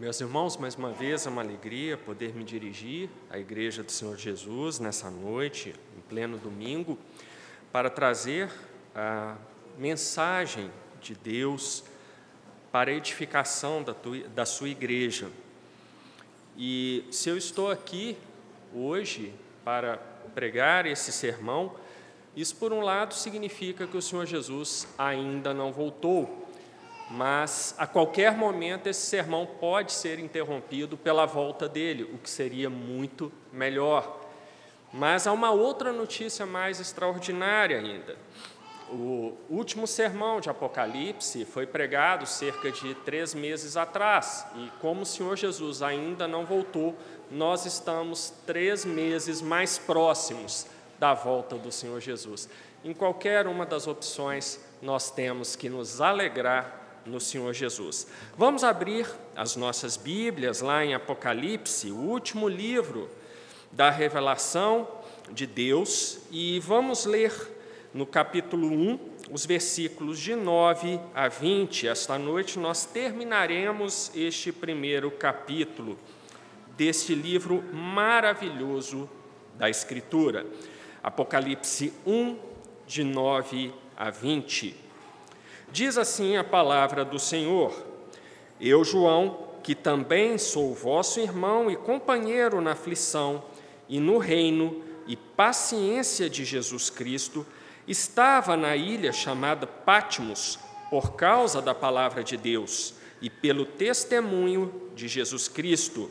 Meus irmãos, mais uma vez é uma alegria poder me dirigir à Igreja do Senhor Jesus nessa noite, em pleno domingo, para trazer a mensagem de Deus para a edificação da, tua, da sua igreja. E se eu estou aqui hoje para pregar esse sermão, isso, por um lado, significa que o Senhor Jesus ainda não voltou mas a qualquer momento esse sermão pode ser interrompido pela volta dele, o que seria muito melhor. Mas há uma outra notícia mais extraordinária ainda. O último sermão de Apocalipse foi pregado cerca de três meses atrás, e como o Senhor Jesus ainda não voltou, nós estamos três meses mais próximos da volta do Senhor Jesus. Em qualquer uma das opções, nós temos que nos alegrar no Senhor Jesus. Vamos abrir as nossas Bíblias lá em Apocalipse, o último livro da revelação de Deus, e vamos ler no capítulo 1, os versículos de 9 a 20. Esta noite nós terminaremos este primeiro capítulo deste livro maravilhoso da Escritura. Apocalipse 1, de 9 a 20. Diz assim a palavra do Senhor: Eu, João, que também sou vosso irmão e companheiro na aflição e no reino e paciência de Jesus Cristo, estava na ilha chamada Patmos por causa da palavra de Deus e pelo testemunho de Jesus Cristo.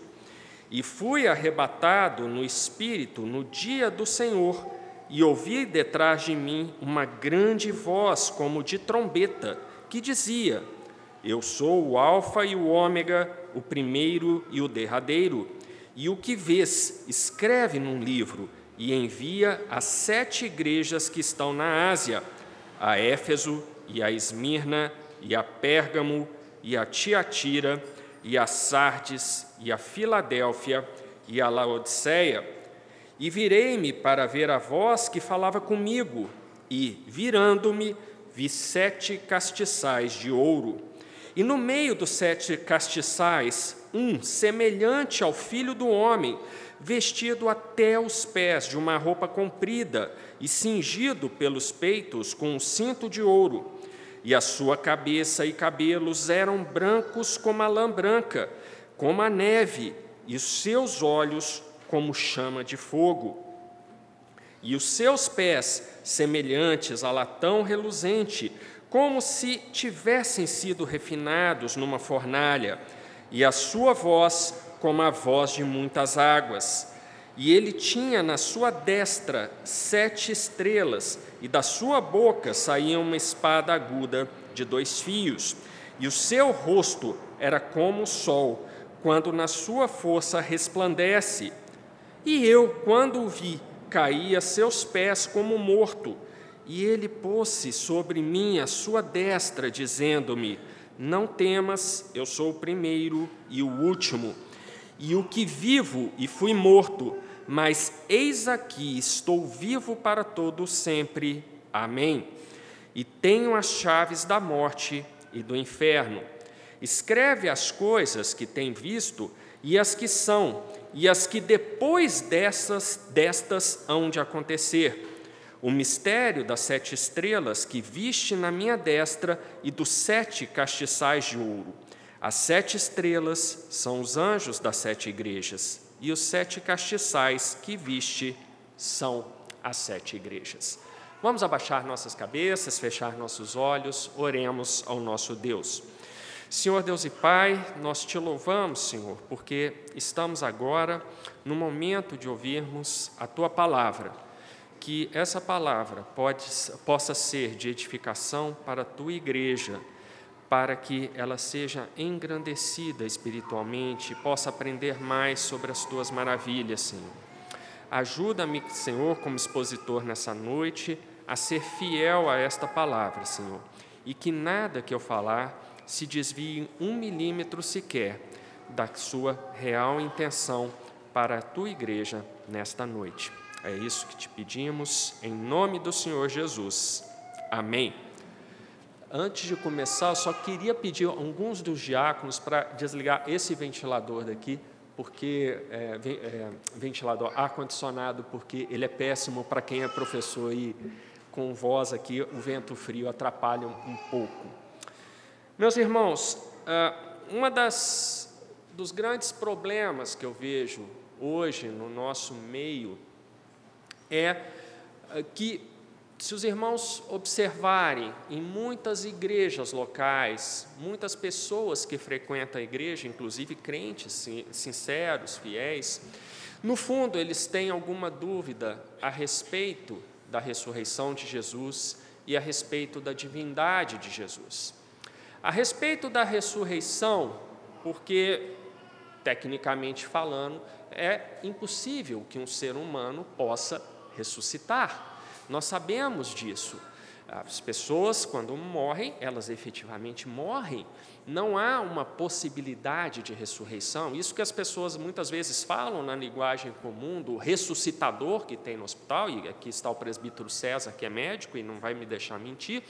E fui arrebatado no espírito no dia do Senhor e ouvi detrás de mim uma grande voz, como de trombeta, que dizia: Eu sou o Alfa e o Ômega, o primeiro e o derradeiro. E o que vês, escreve num livro e envia às sete igrejas que estão na Ásia, a Éfeso e a Esmirna e a Pérgamo e a Tiatira e a Sardes e a Filadélfia e a Laodiceia e virei-me para ver a voz que falava comigo, e, virando-me, vi sete castiçais de ouro. E no meio dos sete castiçais, um semelhante ao filho do homem, vestido até os pés de uma roupa comprida e cingido pelos peitos com um cinto de ouro. E a sua cabeça e cabelos eram brancos como a lã branca, como a neve, e os seus olhos como chama de fogo, e os seus pés semelhantes a latão reluzente, como se tivessem sido refinados numa fornalha, e a sua voz como a voz de muitas águas. E ele tinha na sua destra sete estrelas, e da sua boca saía uma espada aguda de dois fios, e o seu rosto era como o sol, quando na sua força resplandece, e eu, quando o vi, caí a seus pés como morto. E ele pôs-se sobre mim a sua destra, dizendo-me: Não temas, eu sou o primeiro e o último, e o que vivo e fui morto, mas eis aqui estou vivo para todo sempre. Amém. E tenho as chaves da morte e do inferno. Escreve as coisas que tem visto e as que são e as que depois dessas, destas hão de acontecer. O mistério das sete estrelas que viste na minha destra e dos sete castiçais de ouro. As sete estrelas são os anjos das sete igrejas, e os sete castiçais que viste são as sete igrejas. Vamos abaixar nossas cabeças, fechar nossos olhos, oremos ao nosso Deus. Senhor Deus e Pai, nós te louvamos, Senhor, porque estamos agora no momento de ouvirmos a tua palavra. Que essa palavra pode, possa ser de edificação para a tua igreja, para que ela seja engrandecida espiritualmente, possa aprender mais sobre as tuas maravilhas, Senhor. Ajuda-me, Senhor, como expositor nessa noite, a ser fiel a esta palavra, Senhor, e que nada que eu falar se desvie um milímetro sequer da sua real intenção para a tua igreja nesta noite. É isso que te pedimos, em nome do Senhor Jesus. Amém. Antes de começar, só queria pedir alguns dos diáconos para desligar esse ventilador daqui, porque é, é, ventilador ar-condicionado, porque ele é péssimo para quem é professor e com voz aqui o vento frio atrapalha um pouco. Meus irmãos, ah, uma das dos grandes problemas que eu vejo hoje no nosso meio é ah, que se os irmãos observarem em muitas igrejas locais, muitas pessoas que frequentam a igreja, inclusive crentes sinceros, fiéis, no fundo eles têm alguma dúvida a respeito da ressurreição de Jesus e a respeito da divindade de Jesus. A respeito da ressurreição, porque, tecnicamente falando, é impossível que um ser humano possa ressuscitar. Nós sabemos disso. As pessoas, quando morrem, elas efetivamente morrem. Não há uma possibilidade de ressurreição. Isso que as pessoas muitas vezes falam na linguagem comum do ressuscitador que tem no hospital, e aqui está o presbítero César, que é médico e não vai me deixar mentir.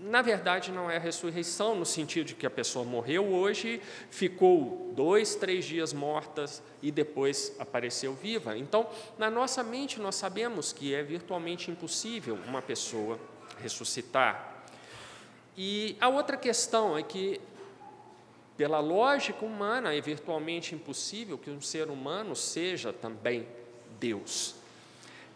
Na verdade, não é ressurreição no sentido de que a pessoa morreu hoje, ficou dois, três dias mortas e depois apareceu viva. Então, na nossa mente, nós sabemos que é virtualmente impossível uma pessoa ressuscitar. E a outra questão é que, pela lógica humana, é virtualmente impossível que um ser humano seja também Deus.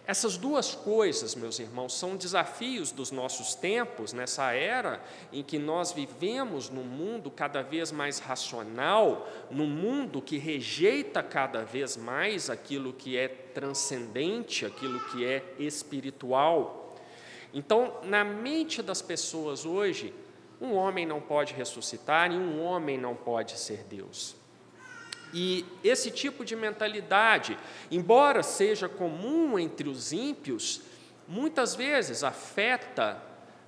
Essas duas coisas, meus irmãos, são desafios dos nossos tempos, nessa era em que nós vivemos num mundo cada vez mais racional, num mundo que rejeita cada vez mais aquilo que é transcendente, aquilo que é espiritual. Então, na mente das pessoas hoje, um homem não pode ressuscitar e um homem não pode ser Deus. E esse tipo de mentalidade, embora seja comum entre os ímpios, muitas vezes afeta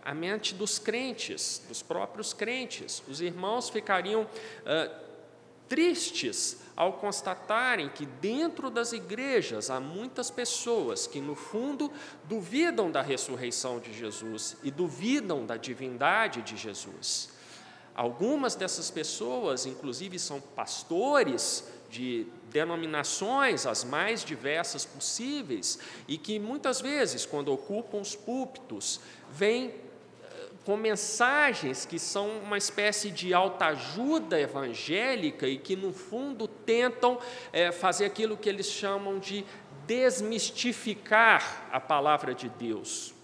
a mente dos crentes, dos próprios crentes. Os irmãos ficariam tristes ao constatarem que dentro das igrejas há muitas pessoas que, no fundo, duvidam da ressurreição de Jesus e duvidam da divindade de Jesus. Algumas dessas pessoas, inclusive, são pastores de denominações as mais diversas possíveis e que muitas vezes, quando ocupam os púlpitos, vêm eh, com mensagens que são uma espécie de alta-ajuda evangélica e que, no fundo, tentam é, fazer aquilo que eles chamam de desmistificar a palavra de Deus.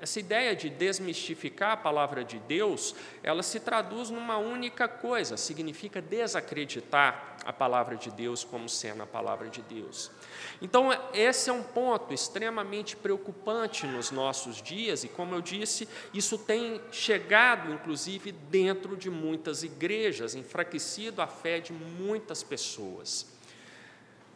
Essa ideia de desmistificar a palavra de Deus, ela se traduz numa única coisa, significa desacreditar a palavra de Deus como sendo a palavra de Deus. Então, esse é um ponto extremamente preocupante nos nossos dias, e como eu disse, isso tem chegado, inclusive, dentro de muitas igrejas, enfraquecido a fé de muitas pessoas.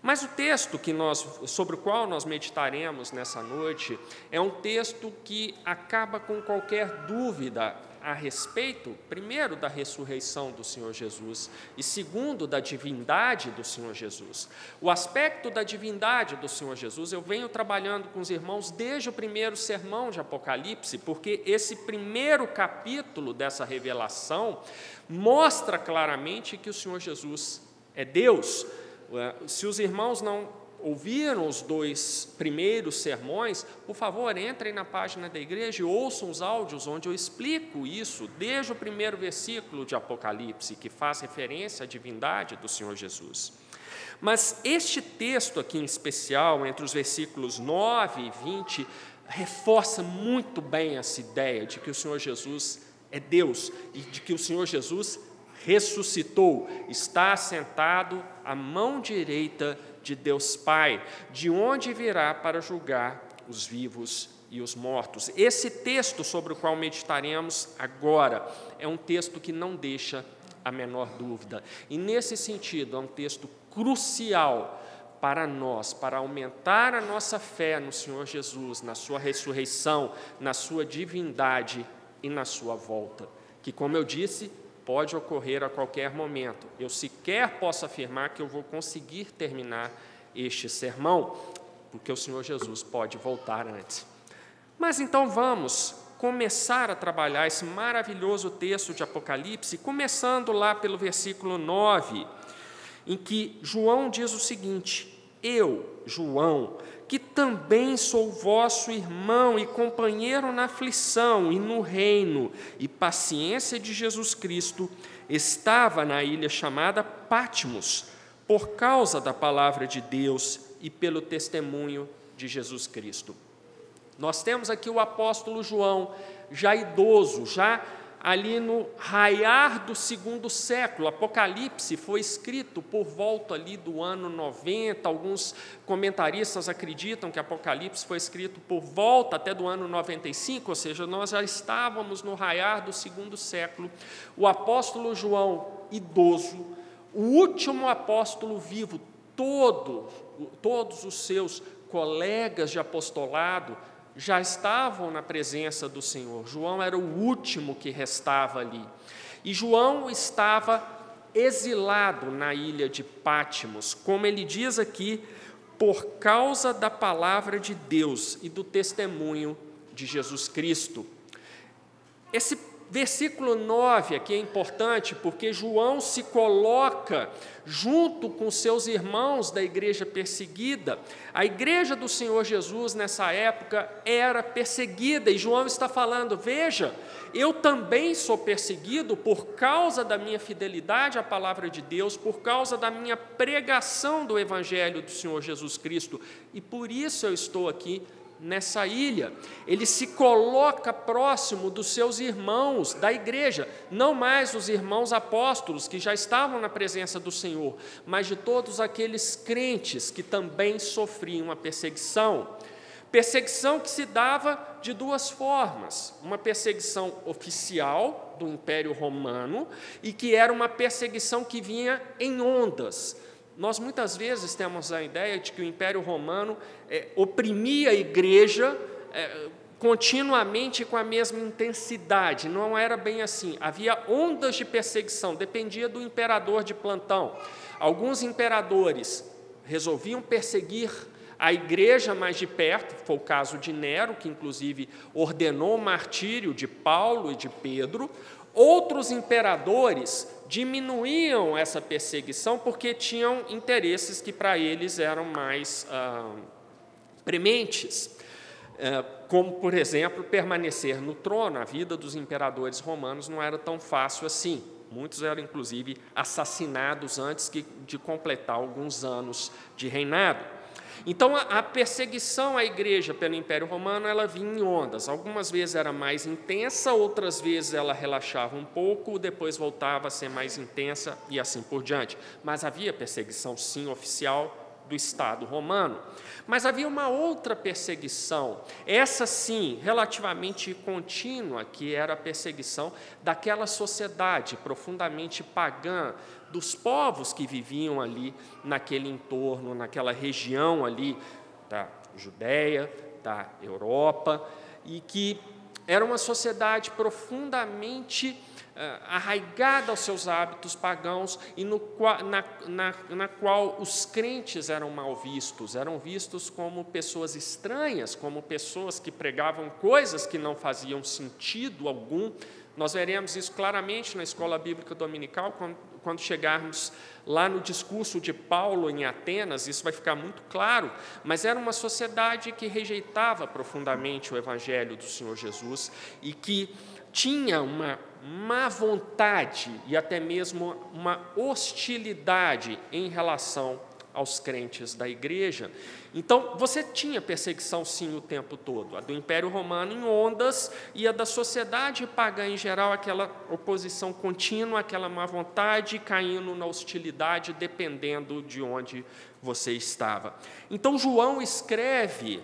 Mas o texto que nós, sobre o qual nós meditaremos nessa noite é um texto que acaba com qualquer dúvida a respeito, primeiro, da ressurreição do Senhor Jesus e, segundo, da divindade do Senhor Jesus. O aspecto da divindade do Senhor Jesus eu venho trabalhando com os irmãos desde o primeiro sermão de Apocalipse, porque esse primeiro capítulo dessa revelação mostra claramente que o Senhor Jesus é Deus se os irmãos não ouviram os dois primeiros sermões, por favor, entrem na página da igreja e ouçam os áudios onde eu explico isso, desde o primeiro versículo de Apocalipse, que faz referência à divindade do Senhor Jesus. Mas este texto aqui em especial, entre os versículos 9 e 20, reforça muito bem essa ideia de que o Senhor Jesus é Deus e de que o Senhor Jesus ressuscitou, está sentado à mão direita de Deus Pai, de onde virá para julgar os vivos e os mortos. Esse texto sobre o qual meditaremos agora é um texto que não deixa a menor dúvida. E nesse sentido, é um texto crucial para nós, para aumentar a nossa fé no Senhor Jesus, na sua ressurreição, na sua divindade e na sua volta, que como eu disse, pode ocorrer a qualquer momento. Eu sequer posso afirmar que eu vou conseguir terminar este sermão, porque o Senhor Jesus pode voltar antes. Mas então vamos começar a trabalhar esse maravilhoso texto de Apocalipse, começando lá pelo versículo 9, em que João diz o seguinte: Eu, João, que também sou vosso irmão e companheiro na aflição e no reino e paciência de Jesus Cristo, estava na ilha chamada Patmos, por causa da palavra de Deus e pelo testemunho de Jesus Cristo. Nós temos aqui o apóstolo João, já idoso, já ali no raiar do segundo século. Apocalipse foi escrito por volta ali do ano 90. Alguns comentaristas acreditam que Apocalipse foi escrito por volta até do ano 95, ou seja, nós já estávamos no raiar do segundo século. O apóstolo João, idoso, o último apóstolo vivo, todo, todos os seus colegas de apostolado já estavam na presença do Senhor. João era o último que restava ali. E João estava exilado na ilha de Pátimos, como ele diz aqui, por causa da palavra de Deus e do testemunho de Jesus Cristo. Esse Versículo 9 aqui é importante porque João se coloca junto com seus irmãos da igreja perseguida. A igreja do Senhor Jesus nessa época era perseguida e João está falando: veja, eu também sou perseguido por causa da minha fidelidade à palavra de Deus, por causa da minha pregação do evangelho do Senhor Jesus Cristo, e por isso eu estou aqui nessa ilha. Ele se coloca próximo dos seus irmãos da igreja, não mais os irmãos apóstolos que já estavam na presença do Senhor, mas de todos aqueles crentes que também sofriam a perseguição. Perseguição que se dava de duas formas: uma perseguição oficial do Império Romano e que era uma perseguição que vinha em ondas nós muitas vezes temos a ideia de que o Império Romano é, oprimia a igreja é, continuamente com a mesma intensidade. Não era bem assim. Havia ondas de perseguição, dependia do imperador de plantão. Alguns imperadores resolviam perseguir a igreja mais de perto, foi o caso de Nero, que inclusive ordenou o martírio de Paulo e de Pedro. Outros imperadores diminuíam essa perseguição porque tinham interesses que para eles eram mais ah, prementes, eh, como, por exemplo, permanecer no trono. A vida dos imperadores romanos não era tão fácil assim. Muitos eram, inclusive, assassinados antes de completar alguns anos de reinado. Então, a, perseguição à igreja pelo Império Romano, ela vinha em ondas. Algumas vezes era mais intensa, outras vezes ela relaxava um pouco, depois voltava a ser mais intensa e assim por diante. Mas havia perseguição, sim, oficial do Estado romano. Mas havia uma outra perseguição, essa sim, relativamente contínua, que era a perseguição daquela sociedade profundamente pagã, dos povos que viviam ali naquele entorno, naquela região ali da Judéia, da Europa, e que era uma sociedade profundamente arraigada aos seus hábitos pagãos e no, na, na, na qual os crentes eram mal vistos, eram vistos como pessoas estranhas, como pessoas que pregavam coisas que não faziam sentido algum. Nós veremos isso claramente na escola bíblica dominical, quando, quando chegarmos lá no discurso de Paulo em Atenas, isso vai ficar muito claro, mas era uma sociedade que rejeitava profundamente o evangelho do Senhor Jesus e que tinha uma má vontade e até mesmo uma hostilidade em relação aos crentes da igreja. Então, você tinha perseguição sim o tempo todo, a do Império Romano em ondas e a da sociedade pagã em geral, aquela oposição contínua, aquela má vontade, caindo na hostilidade, dependendo de onde você estava. Então, João escreve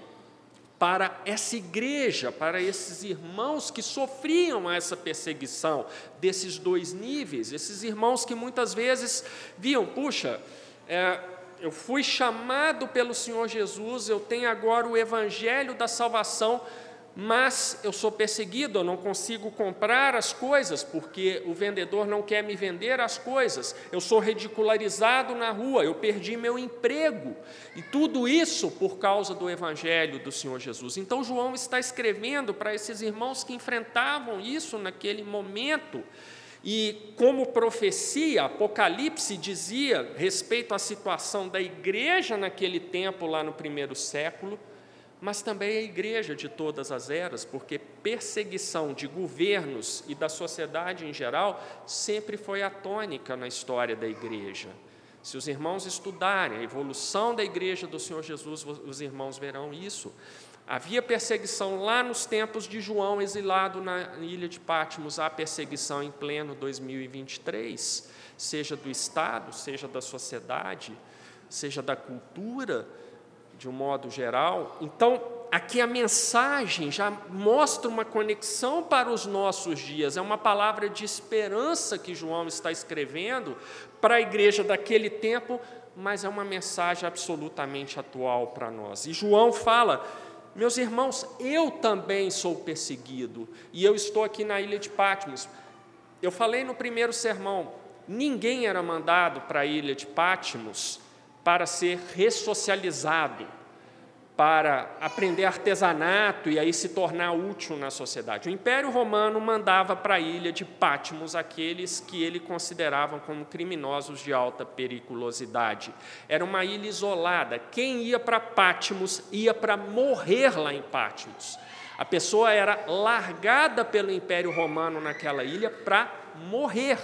para essa igreja, para esses irmãos que sofriam essa perseguição desses dois níveis, esses irmãos que muitas vezes viam, puxa, é, eu fui chamado pelo Senhor Jesus, eu tenho agora o evangelho da salvação, mas eu sou perseguido, eu não consigo comprar as coisas porque o vendedor não quer me vender as coisas, eu sou ridicularizado na rua, eu perdi meu emprego, e tudo isso por causa do Evangelho do Senhor Jesus. Então, João está escrevendo para esses irmãos que enfrentavam isso naquele momento. E como profecia, Apocalipse dizia respeito à situação da igreja naquele tempo, lá no primeiro século, mas também a igreja de todas as eras, porque perseguição de governos e da sociedade em geral sempre foi a tônica na história da igreja. Se os irmãos estudarem a evolução da igreja do Senhor Jesus, os irmãos verão isso. Havia perseguição lá nos tempos de João, exilado na ilha de Patmos, há perseguição em pleno 2023, seja do Estado, seja da sociedade, seja da cultura de um modo geral. Então, aqui a mensagem já mostra uma conexão para os nossos dias, é uma palavra de esperança que João está escrevendo para a igreja daquele tempo, mas é uma mensagem absolutamente atual para nós. E João fala. Meus irmãos, eu também sou perseguido e eu estou aqui na ilha de Patmos. Eu falei no primeiro sermão: ninguém era mandado para a ilha de Patmos para ser ressocializado, para aprender artesanato e aí se tornar útil na sociedade. O Império Romano mandava para a ilha de Patmos aqueles que ele considerava como criminosos de alta periculosidade. Era uma ilha isolada. Quem ia para Patmos ia para morrer lá em Patmos. A pessoa era largada pelo Império Romano naquela ilha para morrer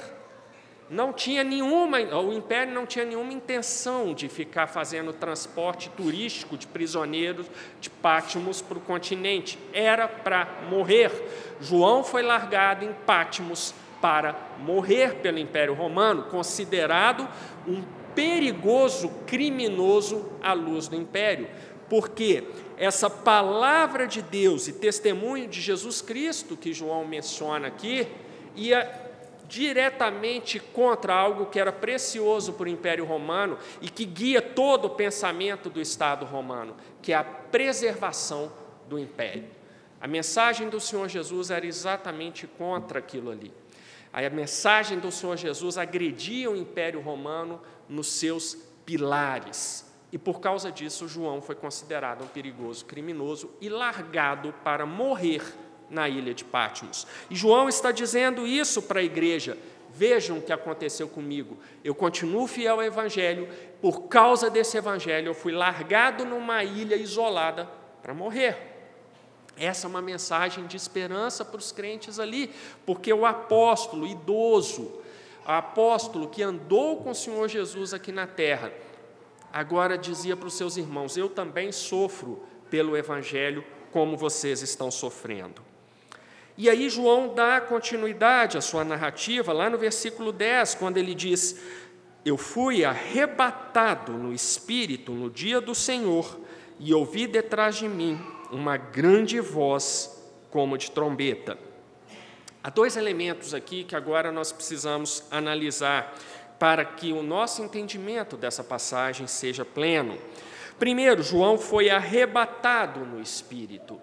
não tinha nenhuma, o império não tinha nenhuma intenção de ficar fazendo transporte turístico de prisioneiros de Pátimos para o continente. Era para morrer. João foi largado em Pátimos para morrer pelo Império Romano, considerado um perigoso criminoso à luz do império. Porque essa palavra de Deus e testemunho de Jesus Cristo que João menciona aqui ia diretamente contra algo que era precioso para o Império Romano e que guia todo o pensamento do Estado romano, que é a preservação do império. A mensagem do Senhor Jesus era exatamente contra aquilo ali. A mensagem do Senhor Jesus agredia o Império Romano nos seus pilares. E por causa disso, João foi considerado um perigoso criminoso e largado para morrer na ilha de Patmos. E João está dizendo isso para a igreja. Vejam o que aconteceu comigo. Eu continuo fiel ao Evangelho, por causa desse Evangelho, eu fui largado numa ilha isolada para morrer. Essa é uma mensagem de esperança para os crentes ali, porque o apóstolo idoso, o apóstolo que andou com o Senhor Jesus aqui na terra, agora dizia para os seus irmãos: Eu também sofro pelo Evangelho como vocês estão sofrendo. E aí João dá continuidade à sua narrativa, lá no versículo 10, quando ele diz: Eu fui arrebatado no espírito no dia do Senhor, e ouvi detrás de mim uma grande voz como de trombeta. Há dois elementos aqui que agora nós precisamos analisar para que o nosso entendimento dessa passagem seja pleno. Primeiro, João foi arrebatado no espírito.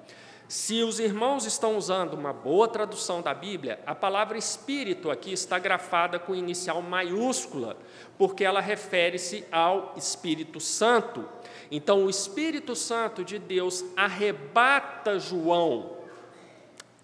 Se os irmãos estão usando uma boa tradução da Bíblia, a palavra espírito aqui está grafada com inicial maiúscula, porque ela refere-se ao Espírito Santo. Então, o Espírito Santo de Deus arrebata João.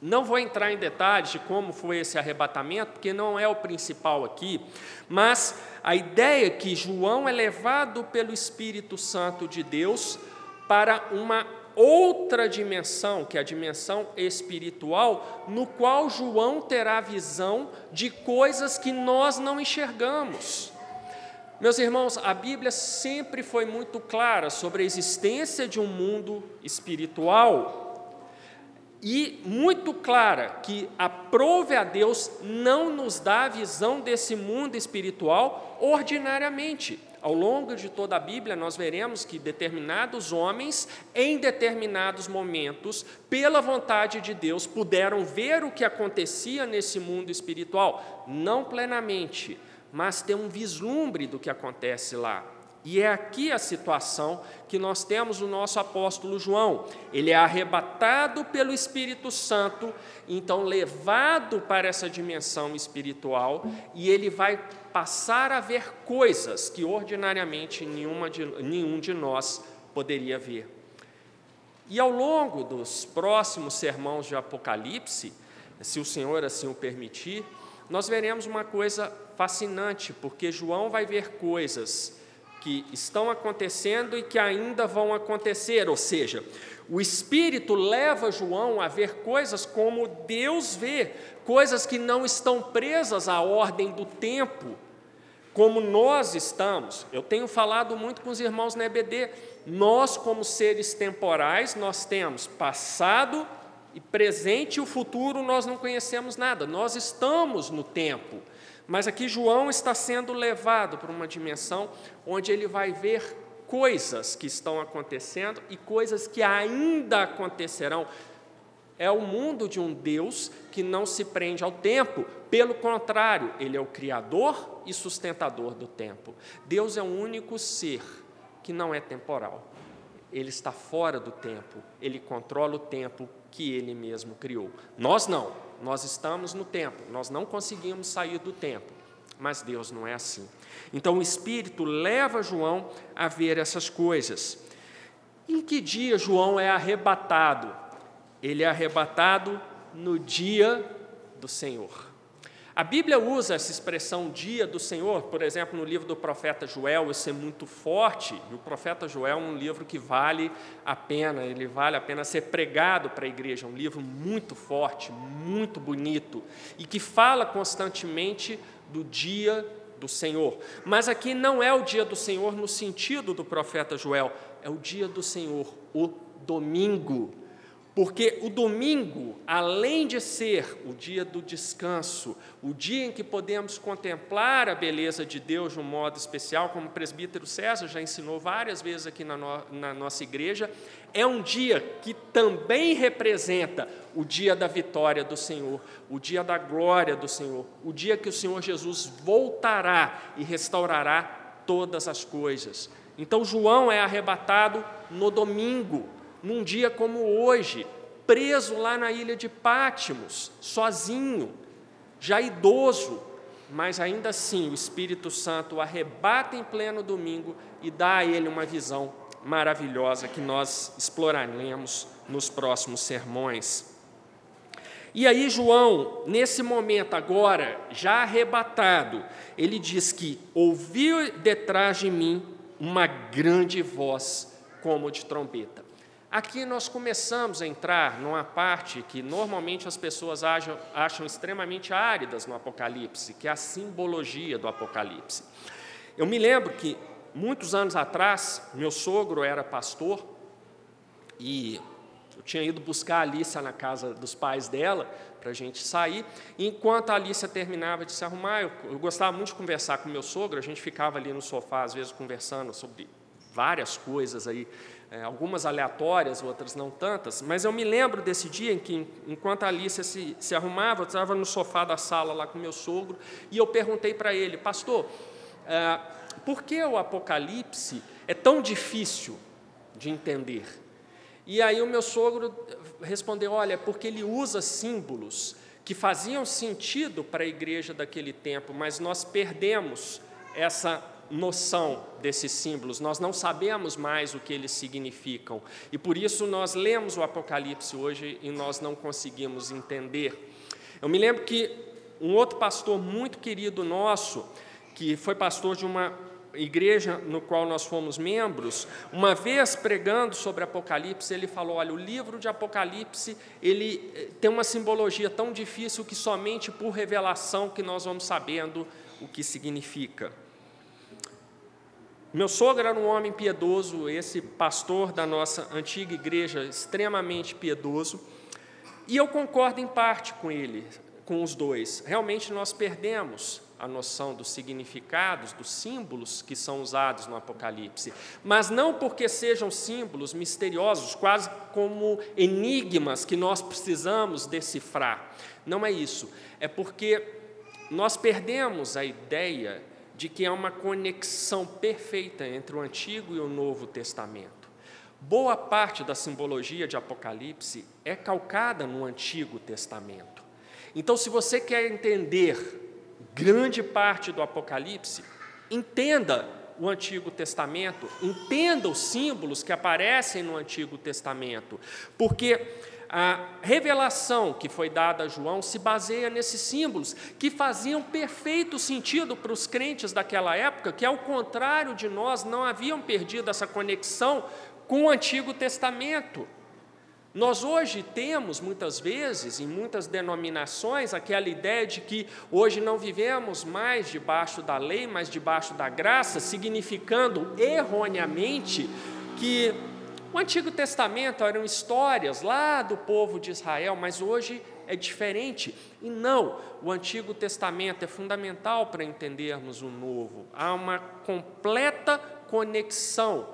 Não vou entrar em detalhes de como foi esse arrebatamento, porque não é o principal aqui, mas a ideia é que João é levado pelo Espírito Santo de Deus para uma outra dimensão, que é a dimensão espiritual, no qual João terá visão de coisas que nós não enxergamos. Meus irmãos, a Bíblia sempre foi muito clara sobre a existência de um mundo espiritual e muito clara que aprove a Deus não nos dá a visão desse mundo espiritual ordinariamente. Ao longo de toda a Bíblia, nós veremos que determinados homens, em determinados momentos, pela vontade de Deus, puderam ver o que acontecia nesse mundo espiritual, não plenamente, mas ter um vislumbre do que acontece lá. E é aqui a situação que nós temos o nosso apóstolo João. Ele é arrebatado pelo Espírito Santo, então levado para essa dimensão espiritual, e ele vai passar a ver coisas que ordinariamente nenhuma de, nenhum de nós poderia ver. E ao longo dos próximos sermãos de Apocalipse, se o Senhor assim o permitir, nós veremos uma coisa fascinante, porque João vai ver coisas que estão acontecendo e que ainda vão acontecer, ou seja, o Espírito leva João a ver coisas como Deus vê, coisas que não estão presas à ordem do tempo, como nós estamos. Eu tenho falado muito com os irmãos na EBD, nós, como seres temporais, nós temos passado e presente e o futuro nós não conhecemos nada, nós estamos no tempo. Mas aqui João está sendo levado para uma dimensão onde ele vai ver coisas que estão acontecendo e coisas que ainda acontecerão. É o mundo de um Deus que não se prende ao tempo, pelo contrário, ele é o criador e sustentador do tempo. Deus é o único ser que não é temporal. Ele está fora do tempo, ele controla o tempo que ele mesmo criou. Nós não, nós estamos no tempo, nós não conseguimos sair do tempo, mas Deus não é assim. Então o Espírito leva João a ver essas coisas. Em que dia João é arrebatado? Ele é arrebatado no dia do Senhor. A Bíblia usa essa expressão dia do Senhor, por exemplo, no livro do profeta Joel, isso é muito forte, e o profeta Joel é um livro que vale a pena, ele vale a pena ser pregado para a igreja, é um livro muito forte, muito bonito, e que fala constantemente do dia do Senhor. Mas aqui não é o dia do Senhor no sentido do profeta Joel, é o dia do Senhor, o domingo porque o domingo, além de ser o dia do descanso, o dia em que podemos contemplar a beleza de Deus de um modo especial, como o presbítero César já ensinou várias vezes aqui na, no, na nossa igreja, é um dia que também representa o dia da vitória do Senhor, o dia da glória do Senhor, o dia que o Senhor Jesus voltará e restaurará todas as coisas. Então, João é arrebatado no domingo num dia como hoje, preso lá na ilha de Pátimos, sozinho, já idoso, mas ainda assim o Espírito Santo o arrebata em pleno domingo e dá a ele uma visão maravilhosa que nós exploraremos nos próximos sermões. E aí, João, nesse momento agora, já arrebatado, ele diz que ouviu detrás de mim uma grande voz como de trombeta. Aqui nós começamos a entrar numa parte que normalmente as pessoas acham, acham, extremamente áridas no Apocalipse, que é a simbologia do Apocalipse. Eu me lembro que, muitos anos atrás, meu sogro era pastor e eu tinha ido buscar a Alicia na casa dos pais dela para a gente sair. E enquanto a Alicia terminava de se arrumar, eu, eu gostava muito de conversar com meu sogro, a gente ficava ali no sofá, às vezes, conversando sobre várias coisas aí é, algumas aleatórias, outras não tantas, mas eu me lembro desse dia em que, enquanto a Alicia se, se arrumava, eu estava no sofá da sala lá com meu sogro, e eu perguntei para ele, pastor, é, por que o Apocalipse é tão difícil de entender? E aí o meu sogro respondeu, olha, é porque ele usa símbolos que faziam sentido para a igreja daquele tempo, mas nós perdemos essa noção desses símbolos, nós não sabemos mais o que eles significam. E por isso nós lemos o Apocalipse hoje e nós não conseguimos entender. Eu me lembro que um outro pastor muito querido nosso, que foi pastor de uma igreja no qual nós fomos membros, uma vez pregando sobre Apocalipse, ele falou: olha, o livro de Apocalipse ele eh, tem uma simbologia tão difícil que somente por revelação que nós vamos sabendo o que significa. Meu sogro era um homem piedoso, esse pastor da nossa antiga igreja, extremamente piedoso, e eu concordo em parte com ele, com os dois. Realmente nós perdemos a noção dos significados, dos símbolos que são usados no Apocalipse, mas não porque sejam símbolos misteriosos, quase como enigmas que nós precisamos decifrar. Não é isso. É porque nós perdemos a ideia de que há uma conexão perfeita entre o Antigo e o Novo Testamento. Boa parte da simbologia de Apocalipse é calcada no Antigo Testamento. Então, se você quer entender grande parte do Apocalipse, entenda o Antigo Testamento, entenda os símbolos que aparecem no Antigo Testamento, porque a revelação que foi dada a João se baseia nesses símbolos que faziam perfeito sentido para os crentes daquela época, que ao contrário de nós não haviam perdido essa conexão com o Antigo Testamento. Nós hoje temos, muitas vezes, em muitas denominações, aquela ideia de que hoje não vivemos mais debaixo da lei, mas debaixo da graça, significando erroneamente que o Antigo Testamento eram histórias lá do povo de Israel, mas hoje é diferente. E não, o Antigo Testamento é fundamental para entendermos o Novo. Há uma completa conexão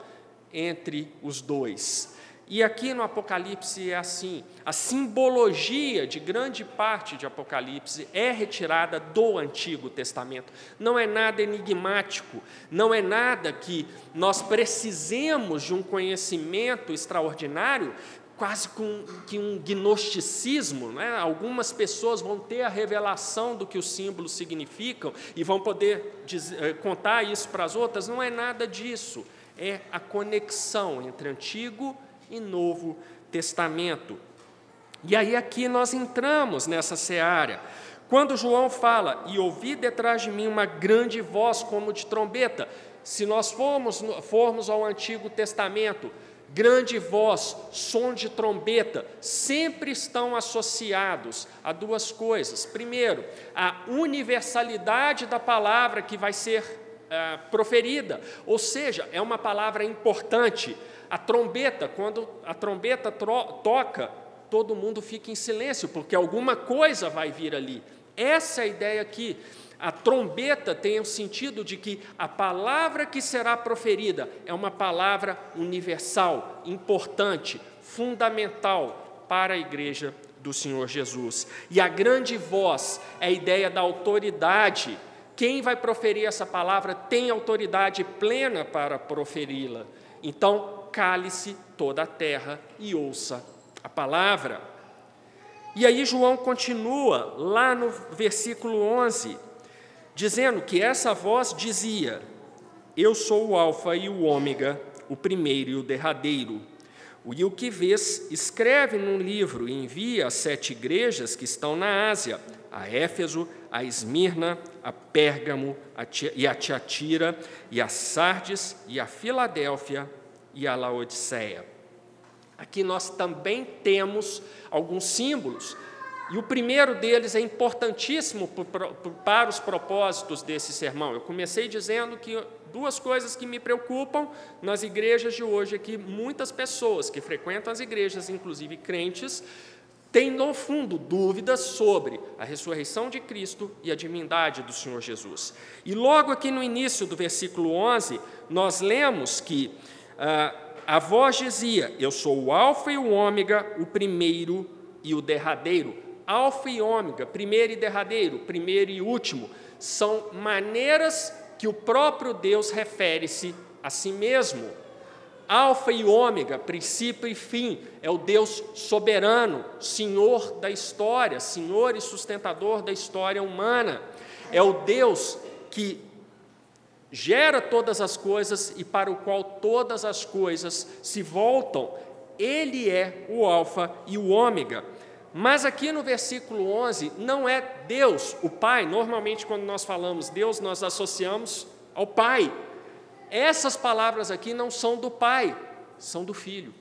entre os dois. E aqui no Apocalipse é assim: a simbologia de grande parte de Apocalipse é retirada do Antigo Testamento. Não é nada enigmático, não é nada que nós precisemos de um conhecimento extraordinário, quase com que um gnosticismo. Né? Algumas pessoas vão ter a revelação do que os símbolos significam e vão poder dizer, eh, contar isso para as outras. Não é nada disso. É a conexão entre Antigo e Novo Testamento. E aí aqui nós entramos nessa seara. Quando João fala, e ouvi detrás de mim uma grande voz como de trombeta, se nós formos, formos ao Antigo Testamento, grande voz, som de trombeta, sempre estão associados a duas coisas. Primeiro, a universalidade da palavra que vai ser é, proferida, ou seja, é uma palavra importante. A trombeta, quando a trombeta toca, todo mundo fica em silêncio, porque alguma coisa vai vir ali. Essa é a ideia aqui. A trombeta tem o sentido de que a palavra que será proferida é uma palavra universal, importante, fundamental para a igreja do Senhor Jesus. E a grande voz é a ideia da autoridade quem vai proferir essa palavra tem autoridade plena para proferi-la. Então, cale-se toda a terra e ouça a palavra. E aí, João continua lá no versículo 11, dizendo que essa voz dizia: Eu sou o Alfa e o Ômega, o primeiro e o derradeiro. E o que vês, escreve num livro e envia às sete igrejas que estão na Ásia, a Éfeso, a Esmirna, a Pérgamo a e a Tiatira, e a Sardes, e a Filadélfia e a Laodiceia. Aqui nós também temos alguns símbolos, e o primeiro deles é importantíssimo para os propósitos desse sermão. Eu comecei dizendo que duas coisas que me preocupam nas igrejas de hoje é que muitas pessoas que frequentam as igrejas, inclusive crentes, têm no fundo dúvidas sobre a ressurreição de Cristo e a divindade do Senhor Jesus. E logo aqui no início do versículo 11, nós lemos que ah, a voz dizia: Eu sou o Alfa e o Ômega, o primeiro e o derradeiro. Alfa e Ômega, primeiro e derradeiro, primeiro e último, são maneiras que o próprio Deus refere-se a si mesmo. Alfa e Ômega, princípio e fim, é o Deus soberano, Senhor da história, Senhor e sustentador da história humana. É o Deus que gera todas as coisas e para o qual todas as coisas se voltam. Ele é o Alfa e o Ômega. Mas aqui no versículo 11, não é Deus, o Pai. Normalmente, quando nós falamos Deus, nós associamos ao Pai. Essas palavras aqui não são do Pai, são do Filho.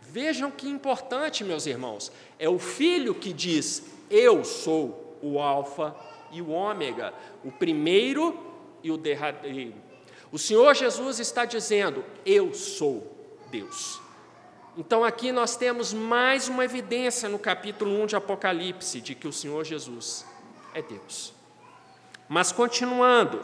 Vejam que importante, meus irmãos. É o Filho que diz: Eu sou o Alfa e o Ômega, o primeiro e o derradeiro. O Senhor Jesus está dizendo: Eu sou Deus. Então aqui nós temos mais uma evidência no capítulo 1 de Apocalipse de que o Senhor Jesus é Deus. Mas continuando,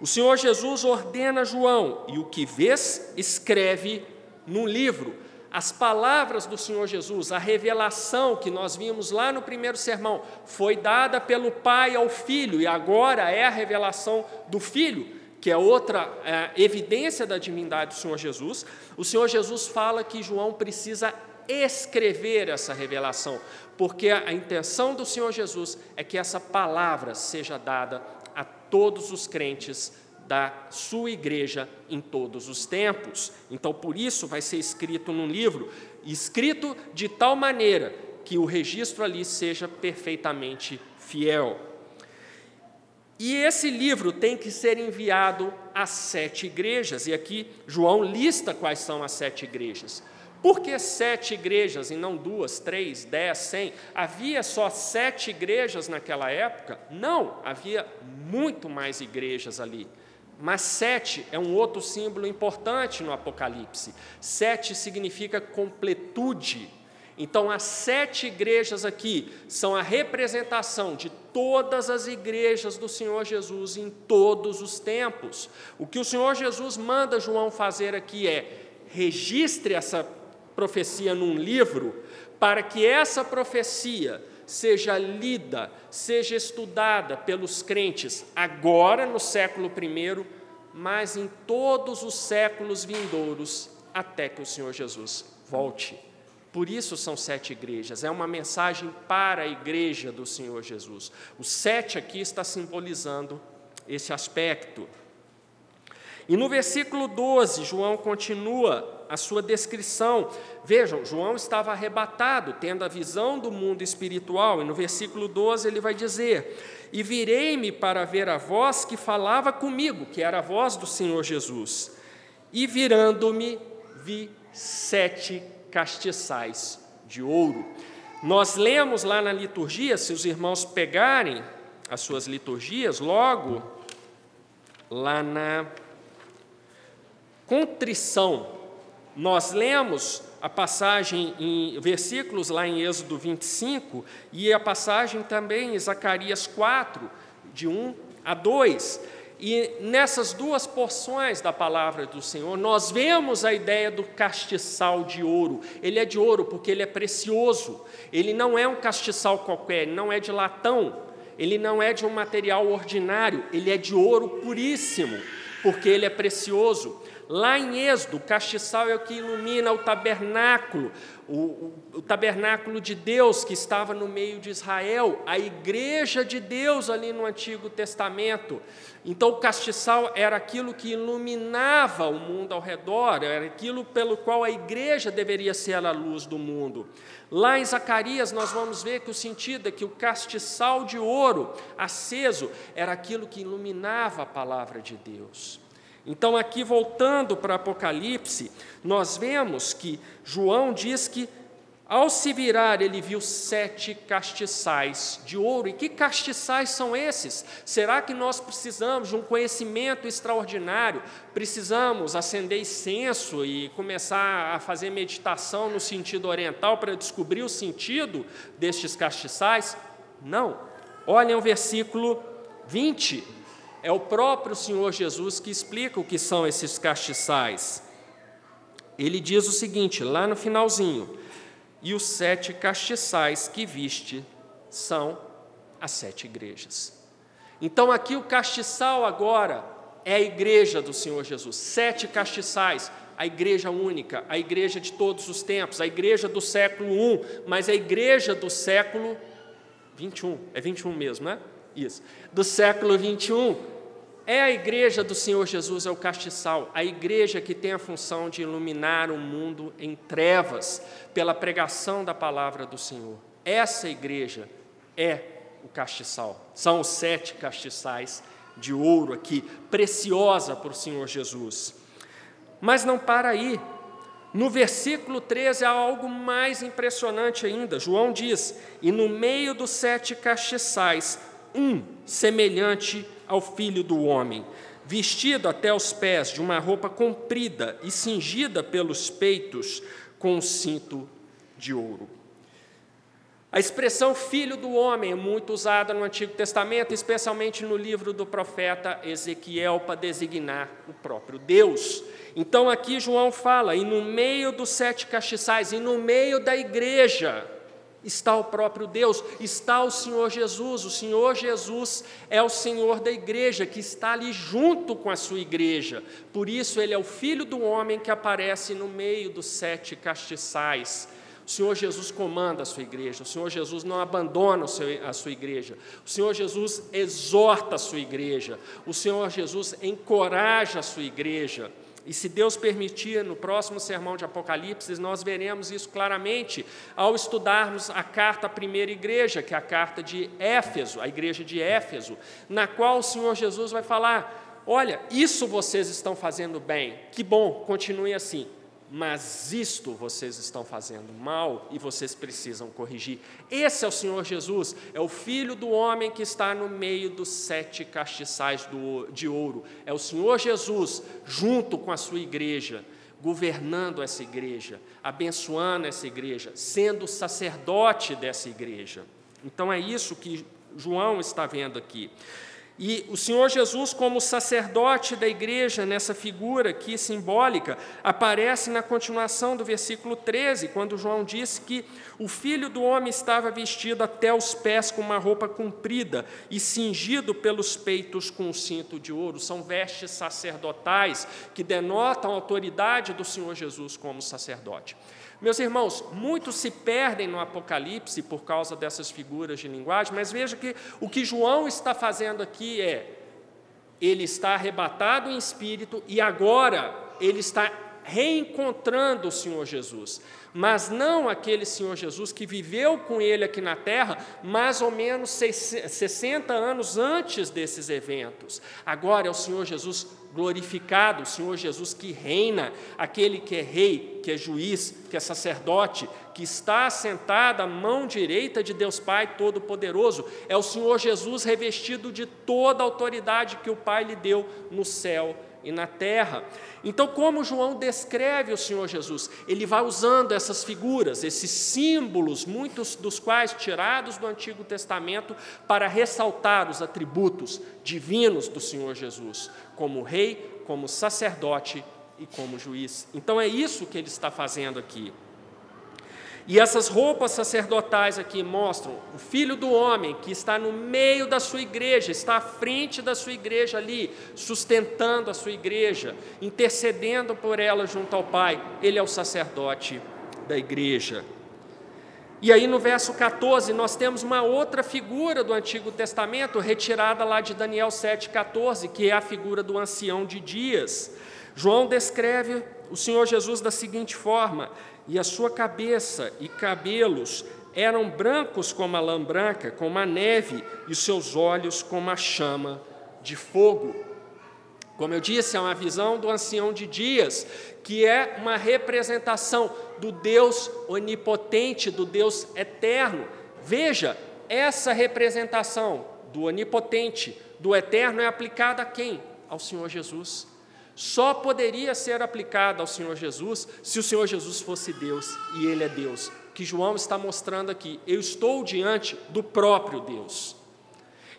o Senhor Jesus ordena João, e o que vês, escreve num livro. As palavras do Senhor Jesus, a revelação que nós vimos lá no primeiro sermão, foi dada pelo Pai ao Filho, e agora é a revelação do Filho, que é outra é, evidência da divindade do Senhor Jesus. O Senhor Jesus fala que João precisa escrever essa revelação, porque a intenção do Senhor Jesus é que essa palavra seja dada a todos os crentes da sua igreja em todos os tempos. Então, por isso, vai ser escrito num livro, escrito de tal maneira que o registro ali seja perfeitamente fiel. E esse livro tem que ser enviado às sete igrejas, e aqui João lista quais são as sete igrejas. Por que sete igrejas e não duas, três, dez, cem? Havia só sete igrejas naquela época? Não, havia muito mais igrejas ali. Mas sete é um outro símbolo importante no Apocalipse. Sete significa completude. Então, as sete igrejas aqui são a representação de todas as igrejas do Senhor Jesus em todos os tempos. O que o Senhor Jesus manda João fazer aqui é registre essa profecia num livro, para que essa profecia seja lida, seja estudada pelos crentes agora no século I, mas em todos os séculos vindouros, até que o Senhor Jesus volte. Por isso são sete igrejas, é uma mensagem para a igreja do Senhor Jesus. O sete aqui está simbolizando esse aspecto. E no versículo 12, João continua a sua descrição. Vejam, João estava arrebatado, tendo a visão do mundo espiritual, e no versículo 12 ele vai dizer: E virei-me para ver a voz que falava comigo, que era a voz do Senhor Jesus. E virando-me, vi sete castiçais de ouro. Nós lemos lá na liturgia, se os irmãos pegarem as suas liturgias, logo lá na contrição. Nós lemos a passagem em versículos lá em Êxodo 25 e a passagem também em Zacarias 4, de 1 a 2. E nessas duas porções da palavra do Senhor, nós vemos a ideia do castiçal de ouro. Ele é de ouro porque ele é precioso. Ele não é um castiçal qualquer, não é de latão, ele não é de um material ordinário, ele é de ouro puríssimo, porque ele é precioso. Lá em Êxodo, o castiçal é o que ilumina o tabernáculo, o, o, o, tabernáculo de Deus que estava no meio de Israel, a igreja de Deus ali no Antigo Testamento. Então, o castiçal era aquilo que iluminava o mundo ao redor, era aquilo pelo qual a igreja deveria ser a luz do mundo. Lá em Zacarias, nós vamos ver que o sentido é que o castiçal de ouro aceso era aquilo que iluminava a palavra de Deus. Então, aqui voltando para Apocalipse, nós vemos que João diz que, ao se virar, ele viu sete castiçais de ouro. E que castiçais são esses? Será que nós precisamos de um conhecimento extraordinário? Precisamos acender incenso e começar a fazer meditação no sentido oriental para descobrir o sentido destes castiçais? Não. Olhem o versículo 20 é o próprio Senhor Jesus que explica o que são esses castiçais. Ele diz o seguinte, lá no finalzinho: E os sete castiçais que viste são as sete igrejas. Então, aqui o castiçal agora é a igreja do Senhor Jesus. Sete castiçais, a igreja única, a igreja de todos os tempos, a igreja do século I, mas a igreja do século 21. É 21 mesmo, né? Isso. Do século 21, é a igreja do Senhor Jesus, é o castiçal, a igreja que tem a função de iluminar o mundo em trevas pela pregação da palavra do Senhor. Essa igreja é o castiçal, são os sete castiçais de ouro aqui, preciosa para o Senhor Jesus. Mas não para aí. No versículo 13 há algo mais impressionante ainda. João diz: E no meio dos sete castiçais um semelhante ao filho do homem, vestido até os pés de uma roupa comprida e cingida pelos peitos com um cinto de ouro. A expressão filho do homem é muito usada no Antigo Testamento, especialmente no livro do profeta Ezequiel, para designar o próprio Deus. Então aqui João fala, e no meio dos sete castiçais, e no meio da igreja, está o próprio Deus, está o Senhor Jesus. O Senhor Jesus é o Senhor da igreja, que está ali junto com a sua igreja. Por isso, ele é o Filho do homem que aparece no meio dos sete castiçais. O Senhor Jesus comanda a sua igreja, o Senhor Jesus não abandona a sua igreja, o Senhor Jesus exorta a sua igreja, o Senhor Jesus encoraja a sua igreja. E se Deus permitir, no próximo sermão de Apocalipse, nós veremos isso claramente ao estudarmos a carta à primeira igreja, que é a carta de Éfeso, a igreja de Éfeso, na qual o Senhor Jesus vai falar: Olha, isso vocês estão fazendo bem, que bom, continue assim mas isto vocês estão fazendo mal e vocês precisam corrigir. Esse é o Senhor Jesus, é o Filho do homem que está no meio dos sete castiçais de ouro. É o Senhor Jesus, junto com a sua igreja, governando essa igreja, abençoando essa igreja, sendo sacerdote dessa igreja. Então é isso que João está vendo aqui. E o Senhor Jesus, como sacerdote da igreja, nessa figura aqui simbólica, aparece na continuação do versículo 13, quando João diz que o filho do homem estava vestido até os pés com uma roupa comprida e cingido pelos peitos com um cinto de ouro. São vestes sacerdotais que denotam a autoridade do Senhor Jesus como sacerdote. Meus irmãos, muitos se perdem no Apocalipse por causa dessas figuras de linguagem, mas veja que o que João está fazendo aqui é: ele está arrebatado em espírito e agora ele está reencontrando o Senhor Jesus mas não aquele Senhor Jesus que viveu com ele aqui na terra mais ou menos 60 anos antes desses eventos. Agora é o Senhor Jesus glorificado, o Senhor Jesus que reina, aquele que é rei, que é juiz, que é sacerdote, que está sentado à mão direita de Deus Pai Todo-Poderoso. É o Senhor Jesus revestido de toda a autoridade que o Pai lhe deu no céu e na terra. Então, como João descreve o Senhor Jesus? Ele vai usando essas figuras, esses símbolos, muitos dos quais tirados do Antigo Testamento, para ressaltar os atributos divinos do Senhor Jesus, como rei, como sacerdote e como juiz. Então, é isso que ele está fazendo aqui. E essas roupas sacerdotais aqui mostram o filho do homem que está no meio da sua igreja, está à frente da sua igreja ali, sustentando a sua igreja, intercedendo por ela junto ao Pai. Ele é o sacerdote da igreja. E aí no verso 14 nós temos uma outra figura do Antigo Testamento, retirada lá de Daniel 7,14, que é a figura do ancião de dias. João descreve o Senhor Jesus da seguinte forma: e a sua cabeça e cabelos eram brancos como a lã branca, como a neve, e seus olhos como a chama de fogo. Como eu disse, é uma visão do ancião de dias, que é uma representação do Deus onipotente, do Deus eterno. Veja, essa representação do onipotente, do eterno, é aplicada a quem? Ao Senhor Jesus só poderia ser aplicada ao Senhor Jesus se o Senhor Jesus fosse Deus e Ele é Deus. Que João está mostrando aqui, eu estou diante do próprio Deus.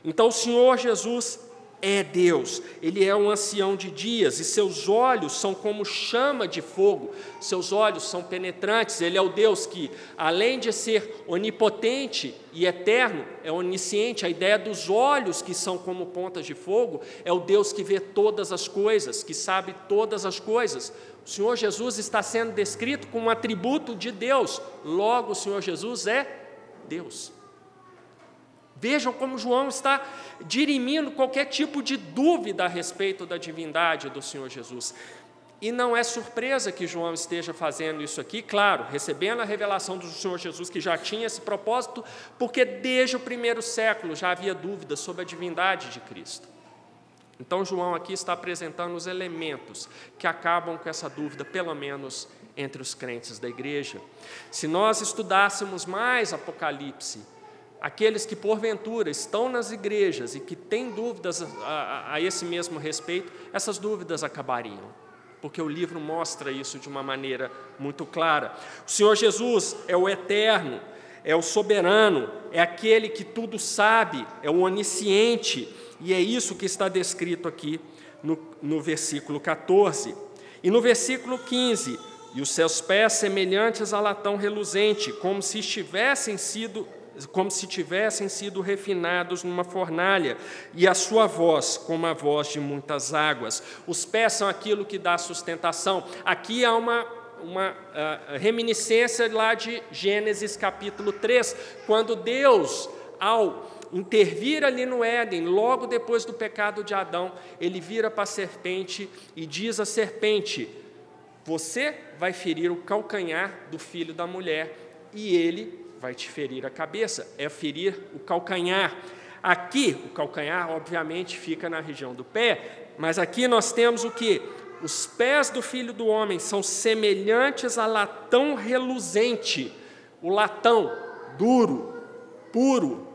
Então, o Senhor Jesus é Deus, ele é um ancião de dias e seus olhos são como chama de fogo, seus olhos são penetrantes. Ele é o Deus que, além de ser onipotente e eterno, é onisciente. A ideia dos olhos que são como pontas de fogo é o Deus que vê todas as coisas, que sabe todas as coisas. O Senhor Jesus está sendo descrito como um atributo de Deus, logo, o Senhor Jesus é Deus. Vejam como João está dirimindo qualquer tipo de dúvida a respeito da divindade do Senhor Jesus. E não é surpresa que João esteja fazendo isso aqui, claro, recebendo a revelação do Senhor Jesus, que já tinha esse propósito, porque desde o primeiro século já havia dúvidas sobre a divindade de Cristo. Então, João aqui está apresentando os elementos que acabam com essa dúvida, pelo menos entre os crentes da igreja. Se nós estudássemos mais Apocalipse, aqueles que porventura estão nas igrejas e que têm dúvidas a, a, a, esse mesmo respeito, essas dúvidas acabariam, porque o livro mostra isso de uma maneira muito clara. O Senhor Jesus é o eterno, é o soberano, é aquele que tudo sabe, é o onisciente, e é isso que está descrito aqui no, no versículo 14. E no versículo 15: E os seus pés semelhantes a latão reluzente, como se estivessem sido como se tivessem sido refinados numa fornalha, e a sua voz como a voz de muitas águas. Os pés são aquilo que dá sustentação. Aqui há uma, uma uh, reminiscência lá de Gênesis capítulo 3, quando Deus, ao intervir ali no Éden, logo depois do pecado de Adão, ele vira para a serpente e diz à serpente: Você vai ferir o calcanhar do filho da mulher, e ele vai te ferir a cabeça, é ferir o calcanhar. Aqui, o calcanhar, obviamente, fica na região do pé, mas aqui nós temos o que? Os pés do filho do homem são semelhantes a latão reluzente. O latão, duro, puro,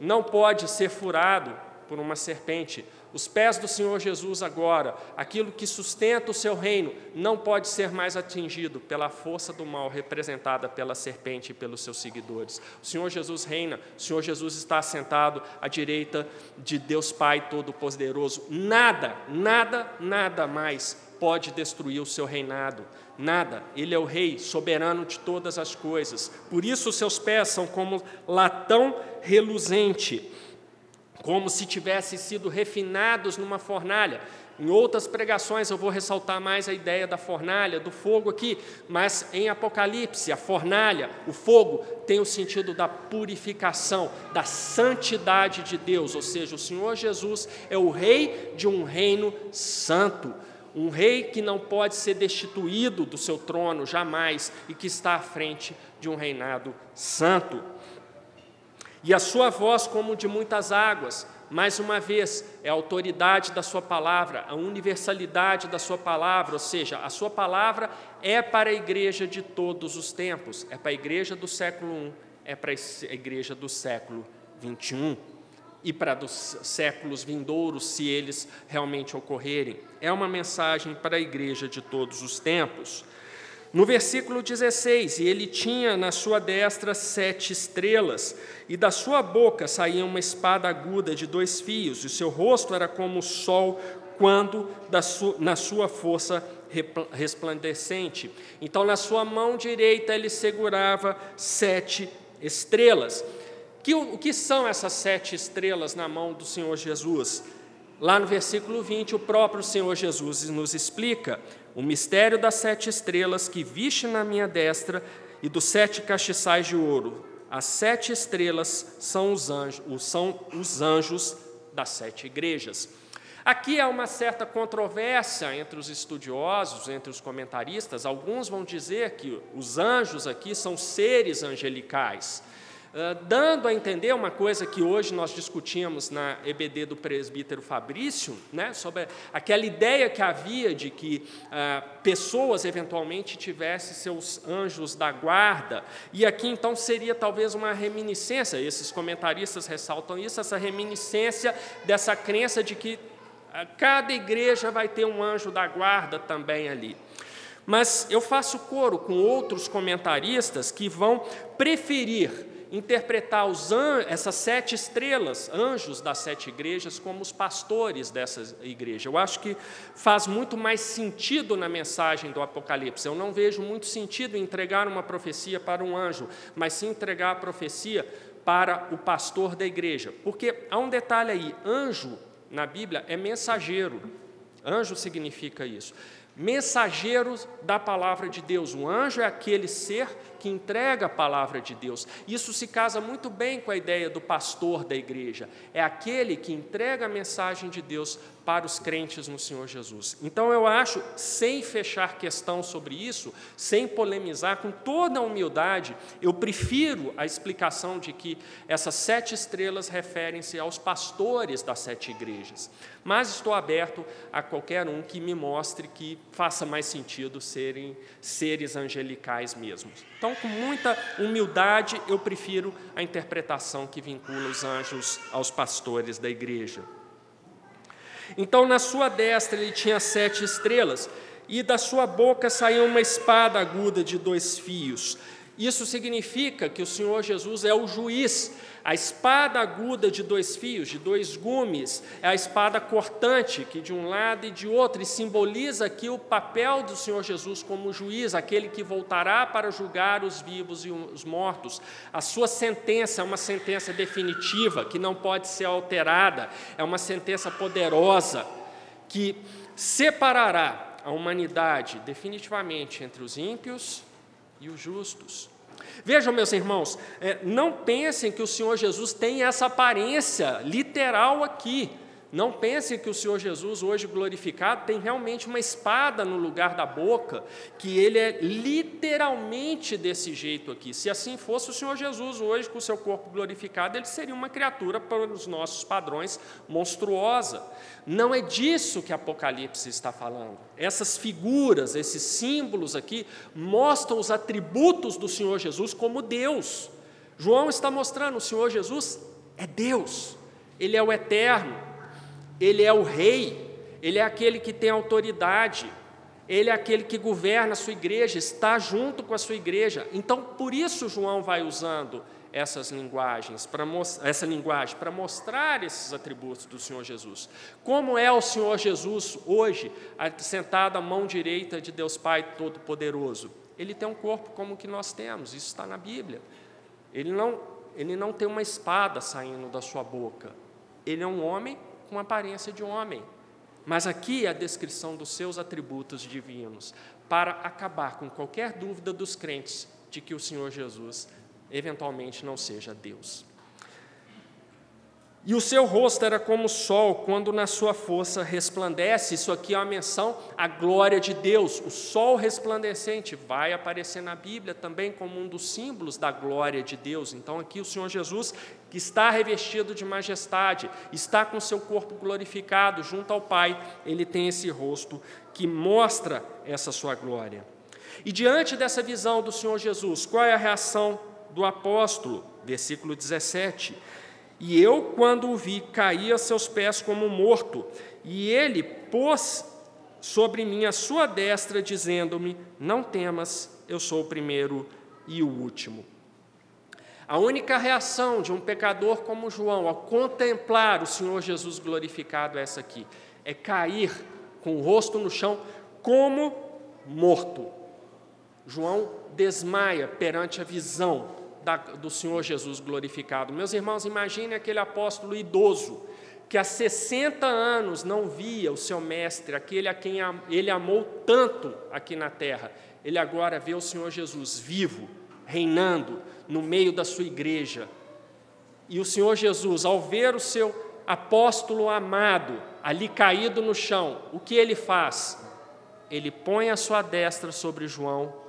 não pode ser furado por uma serpente. Os pés do Senhor Jesus agora, aquilo que sustenta o seu reino, não pode ser mais atingido pela força do mal representada pela serpente e pelos seus seguidores. O Senhor Jesus reina, o Senhor Jesus está assentado à direita de Deus Pai Todo-Poderoso. Nada, nada, nada mais pode destruir o seu reinado. Nada, ele é o rei soberano de todas as coisas. Por isso seus pés são como latão reluzente como se tivessem sido refinados numa fornalha. Em outras pregações eu vou ressaltar mais a ideia da fornalha, do fogo aqui, mas em Apocalipse, a fornalha, o fogo, tem o sentido da purificação, da santidade de Deus, ou seja, o Senhor Jesus é o rei de um reino santo, um rei que não pode ser destituído do seu trono jamais e que está à frente de um reinado santo e a sua voz como de muitas águas. Mais uma vez, é a autoridade da sua palavra, a universalidade da sua palavra, ou seja, a sua palavra é para a igreja de todos os tempos, é para a igreja do século I, é para a igreja do século XXI e para dos séculos vindouros, se eles realmente ocorrerem. É uma mensagem para a igreja de todos os tempos. No versículo 16, e ele tinha na sua destra sete estrelas, e da sua boca saía uma espada aguda de dois fios, e o seu rosto era como o sol quando su na sua força resplandecente. Então, na sua mão direita ele segurava sete estrelas. Que, o que são essas sete estrelas na mão do Senhor Jesus? Lá no versículo 20, o próprio Senhor Jesus nos explica o mistério das sete estrelas que viste na minha destra e dos sete castiçais de ouro. As sete estrelas são os anjos, são os anjos das sete igrejas. Aqui há uma certa controvérsia entre os estudiosos, entre os comentaristas. Alguns vão dizer que os anjos aqui são seres angelicais. Ah, dando a entender uma coisa que hoje nós discutimos na EBD do presbítero Fabrício, né, sobre aquela ideia que havia de que uh, pessoas eventualmente tivessem seus anjos da guarda, e aqui então seria talvez uma reminiscência, esses comentaristas ressaltam isso, essa reminiscência dessa crença de que uh, cada igreja vai ter um anjo da guarda também ali. Mas eu faço coro com outros comentaristas que vão preferir interpretar os essas sete estrelas, anjos das sete igrejas, como os pastores dessa igreja. Eu acho que faz muito mais sentido na mensagem do Apocalipse. Eu não vejo muito sentido entregar uma profecia para um anjo, mas sim entregar a profecia para o pastor da igreja. Porque há um detalhe aí: anjo na Bíblia é mensageiro. Anjo significa isso mensageiros da palavra de Deus. O anjo é aquele ser que entrega a palavra de Deus. Isso se casa muito bem com a ideia do pastor da igreja. É aquele que entrega a mensagem de Deus para os crentes no Senhor Jesus. Então eu acho, sem fechar questão sobre isso, sem polemizar, com toda a humildade, eu prefiro a explicação de que essas sete estrelas referem-se aos pastores das sete igrejas. Mas estou aberto a qualquer um que me mostre que faça mais sentido serem seres angelicais mesmos. Então, com muita humildade, eu prefiro a interpretação que vincula os anjos aos pastores da igreja. Então, na sua destra ele tinha sete estrelas, e da sua boca saía uma espada aguda de dois fios. Isso significa que o Senhor Jesus é o juiz. A espada aguda de dois fios, de dois gumes, é a espada cortante, que de um lado e de outro, e simboliza aqui o papel do Senhor Jesus como juiz, aquele que voltará para julgar os vivos e os mortos. A sua sentença é uma sentença definitiva, que não pode ser alterada, é uma sentença poderosa, que separará a humanidade definitivamente entre os ímpios e os justos. Vejam, meus irmãos, é, não pensem que o Senhor Jesus tem essa aparência literal aqui. Não pensem que o Senhor Jesus, hoje glorificado, tem realmente uma espada no lugar da boca, que ele é literalmente desse jeito aqui. Se assim fosse o Senhor Jesus, hoje, com o seu corpo glorificado, ele seria uma criatura, para os nossos padrões, monstruosa. Não é disso que Apocalipse está falando. Essas figuras, esses símbolos aqui, mostram os atributos do Senhor Jesus como Deus. João está mostrando: o Senhor Jesus é Deus, ele é o eterno ele é o rei, ele é aquele que tem autoridade, ele é aquele que governa a sua igreja, está junto com a sua igreja. Então, por isso João vai usando essas linguagens, para essa linguagem para mostrar esses atributos do Senhor Jesus. Como é o Senhor Jesus hoje, sentado à mão direita de Deus Pai Todo-Poderoso? Ele tem um corpo como o que nós temos, isso está na Bíblia. Ele não, ele não tem uma espada saindo da sua boca. Ele é um homem com aparência de homem. Mas aqui é a descrição dos seus atributos divinos, para acabar com qualquer dúvida dos crentes de que o Senhor Jesus eventualmente não seja Deus. E o seu rosto era como o sol, quando na sua força resplandece. Isso aqui é uma menção à glória de Deus. O sol resplandecente vai aparecer na Bíblia também como um dos símbolos da glória de Deus. Então, aqui o Senhor Jesus, que está revestido de majestade, está com seu corpo glorificado junto ao Pai, ele tem esse rosto que mostra essa sua glória. E diante dessa visão do Senhor Jesus, qual é a reação do apóstolo? Versículo 17. E eu, quando o vi, caí a seus pés como morto, e ele pôs sobre mim a sua destra, dizendo-me: Não temas, eu sou o primeiro e o último. A única reação de um pecador como João ao contemplar o Senhor Jesus glorificado é essa aqui: é cair com o rosto no chão como morto. João desmaia perante a visão da, do Senhor Jesus glorificado. Meus irmãos, imagine aquele apóstolo idoso que há 60 anos não via o seu mestre, aquele a quem ele amou tanto aqui na terra. Ele agora vê o Senhor Jesus vivo, reinando no meio da sua igreja. E o Senhor Jesus, ao ver o seu apóstolo amado ali caído no chão, o que ele faz? Ele põe a sua destra sobre João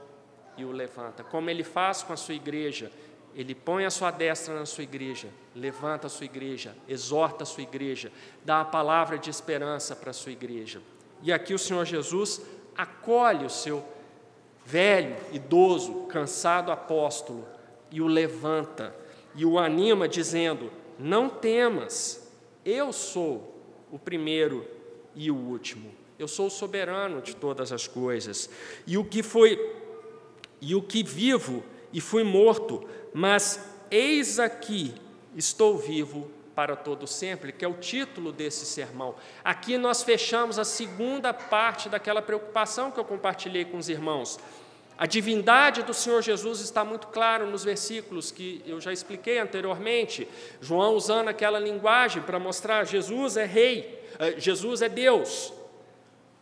e o levanta, como ele faz com a sua igreja ele põe a sua destra na sua igreja, levanta a sua igreja, exorta a sua igreja, dá a palavra de esperança para a sua igreja. E aqui o Senhor Jesus acolhe o seu velho, idoso, cansado apóstolo e o levanta e o anima, dizendo: Não temas, eu sou o primeiro e o último. Eu sou o soberano de todas as coisas. E o que foi e o que vivo e fui morto, mas eis aqui estou vivo para todo sempre, que é o título desse sermão. Aqui nós fechamos a segunda parte daquela preocupação que eu compartilhei com os irmãos. A divindade do Senhor Jesus está muito claro nos versículos que eu já expliquei anteriormente. João usando aquela linguagem para mostrar Jesus é rei, eh, Jesus é Deus.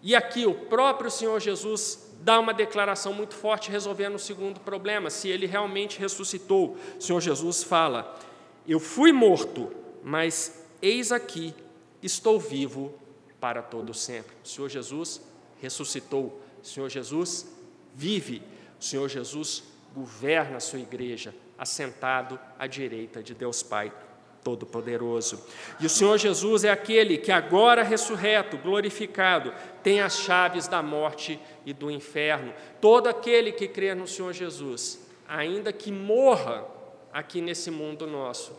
E aqui o próprio Senhor Jesus dá uma declaração muito forte resolvendo o segundo problema, se ele realmente ressuscitou. O Senhor Jesus fala: Eu fui morto, mas eis aqui, estou vivo para todo sempre. O Senhor Jesus ressuscitou. O Senhor Jesus vive. O Senhor Jesus governa a sua igreja, assentado à direita de Deus Pai Todo-Poderoso. E o Senhor Jesus é aquele que, agora ressurreto, glorificado, tem as chaves da morte e do inferno. Todo aquele que crê no Senhor Jesus, ainda que morra aqui nesse mundo nosso,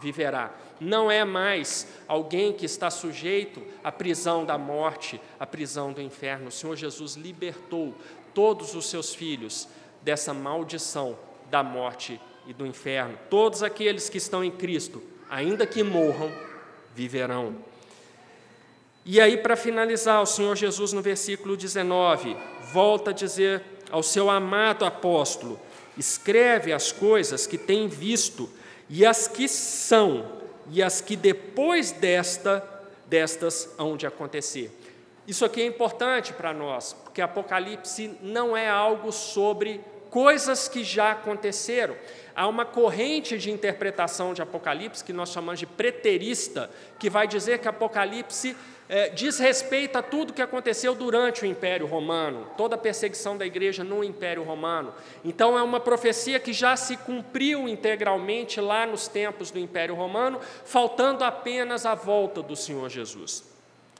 viverá. Não é mais alguém que está sujeito à prisão da morte, à prisão do inferno. O Senhor Jesus libertou todos os seus filhos dessa maldição da morte e do inferno. Todos aqueles que estão em Cristo, ainda que morram, viverão. E aí, para finalizar, o Senhor Jesus, no versículo 19, volta a dizer ao seu amado apóstolo: escreve as coisas que tem visto, e as que são, e as que depois desta, destas hão de acontecer. Isso aqui é importante para nós, porque Apocalipse não é algo sobre coisas que já aconteceram. Há uma corrente de interpretação de Apocalipse que nós chamamos de preterista, que vai dizer que Apocalipse é, diz respeito a tudo que aconteceu durante o Império Romano, toda a perseguição da igreja no Império Romano. Então, é uma profecia que já se cumpriu integralmente lá nos tempos do Império Romano, faltando apenas a volta do Senhor Jesus.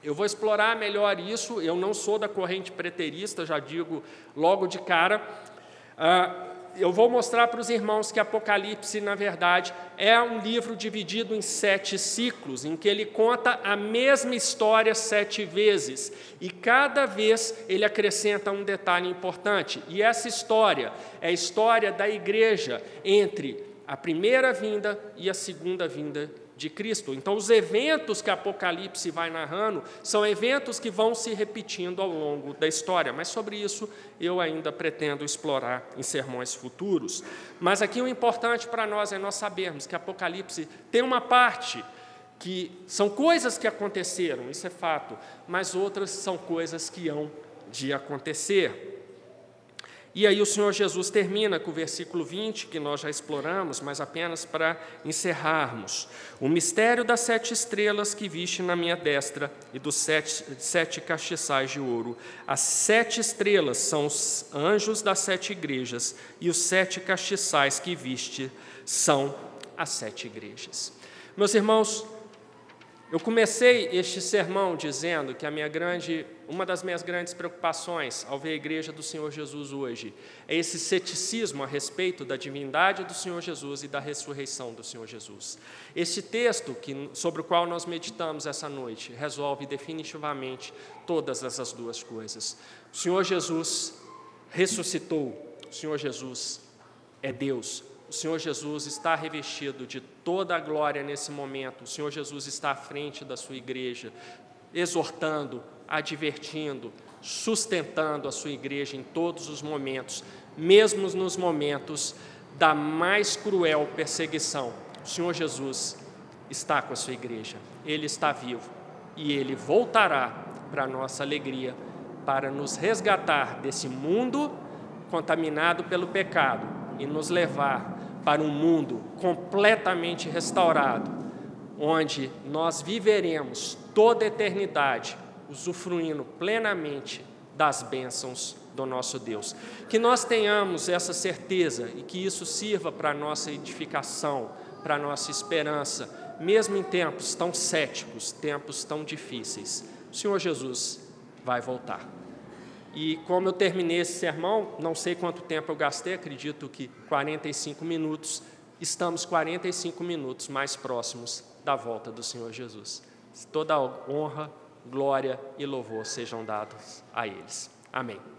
Eu vou explorar melhor isso, eu não sou da corrente preterista, já digo logo de cara. Ah, eu vou mostrar para os irmãos que Apocalipse, na verdade, é um livro dividido em sete ciclos, em que ele conta a mesma história sete vezes, e cada vez ele acrescenta um detalhe importante. E essa história é a história da igreja entre a primeira vinda e a segunda vinda de Cristo. Então, os eventos que Apocalipse vai narrando são eventos que vão se repetindo ao longo da história, mas sobre isso eu ainda pretendo explorar em sermões futuros. Mas aqui o importante para nós é nós sabermos que Apocalipse tem uma parte que são coisas que aconteceram, isso é fato, mas outras são coisas que hão de acontecer. E aí o Senhor Jesus termina com o versículo 20, que nós já exploramos, mas apenas para encerrarmos. O mistério das sete estrelas que viste na minha destra e dos sete, sete castiçais de ouro. As sete estrelas são os anjos das sete igrejas, e os sete castiçais que viste são as sete igrejas. Meus irmãos, eu comecei este sermão dizendo que a minha grande, uma das minhas grandes preocupações ao ver a igreja do Senhor Jesus hoje é esse ceticismo a respeito da divindade do Senhor Jesus e da ressurreição do Senhor Jesus. Este texto que, sobre o qual nós meditamos essa noite resolve definitivamente todas essas duas coisas. O Senhor Jesus ressuscitou, o Senhor Jesus é Deus, o Senhor Jesus está revestido de toda a glória nesse momento. O Senhor Jesus está à frente da sua igreja, exortando, advertindo, sustentando a sua igreja em todos os momentos, mesmo nos momentos da mais cruel perseguição. O Senhor Jesus está com a sua igreja, ele está vivo e ele voltará para nossa alegria, para nos resgatar desse mundo contaminado pelo pecado e nos levar para um mundo completamente restaurado, onde nós viveremos toda a eternidade usufruindo plenamente das bênçãos do nosso Deus. Que nós tenhamos essa certeza e que isso sirva para a nossa edificação, para a nossa esperança, mesmo em tempos tão céticos, tempos tão difíceis. O Senhor Jesus vai voltar. E como eu terminei esse sermão, não sei quanto tempo eu gastei, acredito que 45 minutos, estamos 45 minutos mais próximos da volta do Senhor Jesus. Toda honra, glória e louvor sejam dados a eles. Amém.